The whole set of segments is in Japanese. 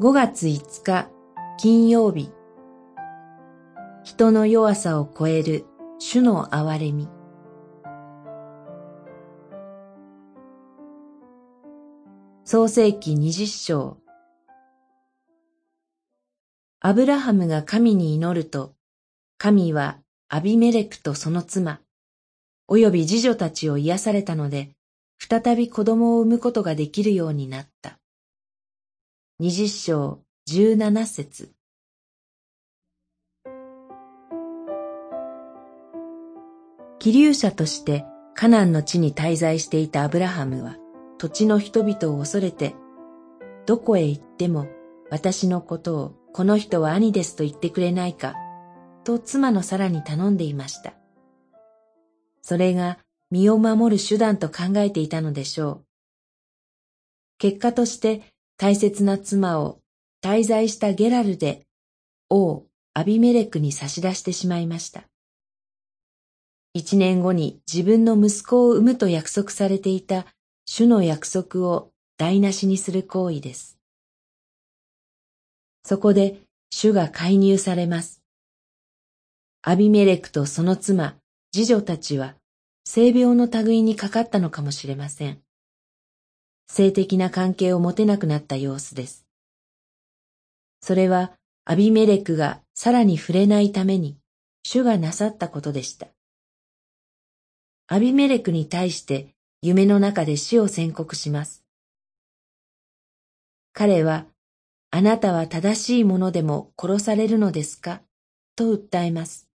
5月5日金曜日。人の弱さを超える主の憐れみ。創世記二十章。アブラハムが神に祈ると、神はアビメレクとその妻、および次女たちを癒されたので、再び子供を産むことができるようになった。二十章十七節気流者としてカナンの地に滞在していたアブラハムは、土地の人々を恐れて、どこへ行っても私のことをこの人は兄ですと言ってくれないか、と妻のサラに頼んでいました。それが身を守る手段と考えていたのでしょう。結果として大切な妻を滞在したゲラルで王アビメレクに差し出してしまいました。一年後に自分の息子を産むと約束されていた主の約束を台無しにする行為です。そこで主が介入されます。アビメレクとその妻、次女たちは性病の類にかかったのかもしれません。性的な関係を持てなくなった様子です。それはアビメレクがさらに触れないために主がなさったことでした。アビメレクに対して夢の中で死を宣告します。彼は、あなたは正しいものでも殺されるのですか？と訴えます。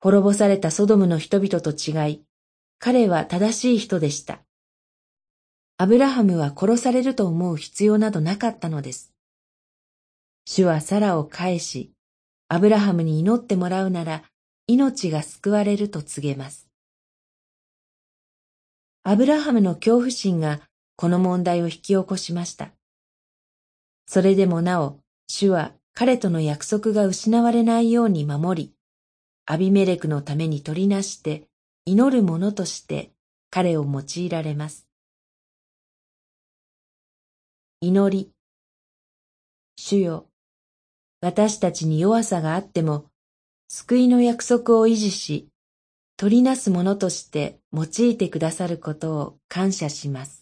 滅ぼされたソドムの人々と違い、彼は正しい人でした。アブラハムは殺されると思う必要などなかったのです。主はサラを返し、アブラハムに祈ってもらうなら命が救われると告げます。アブラハムの恐怖心がこの問題を引き起こしました。それでもなお、主は彼との約束が失われないように守り、アビメレクのために取りなして祈る者として彼を用いられます。祈り。主よ、私たちに弱さがあっても、救いの約束を維持し、取りなすものとして用いてくださることを感謝します。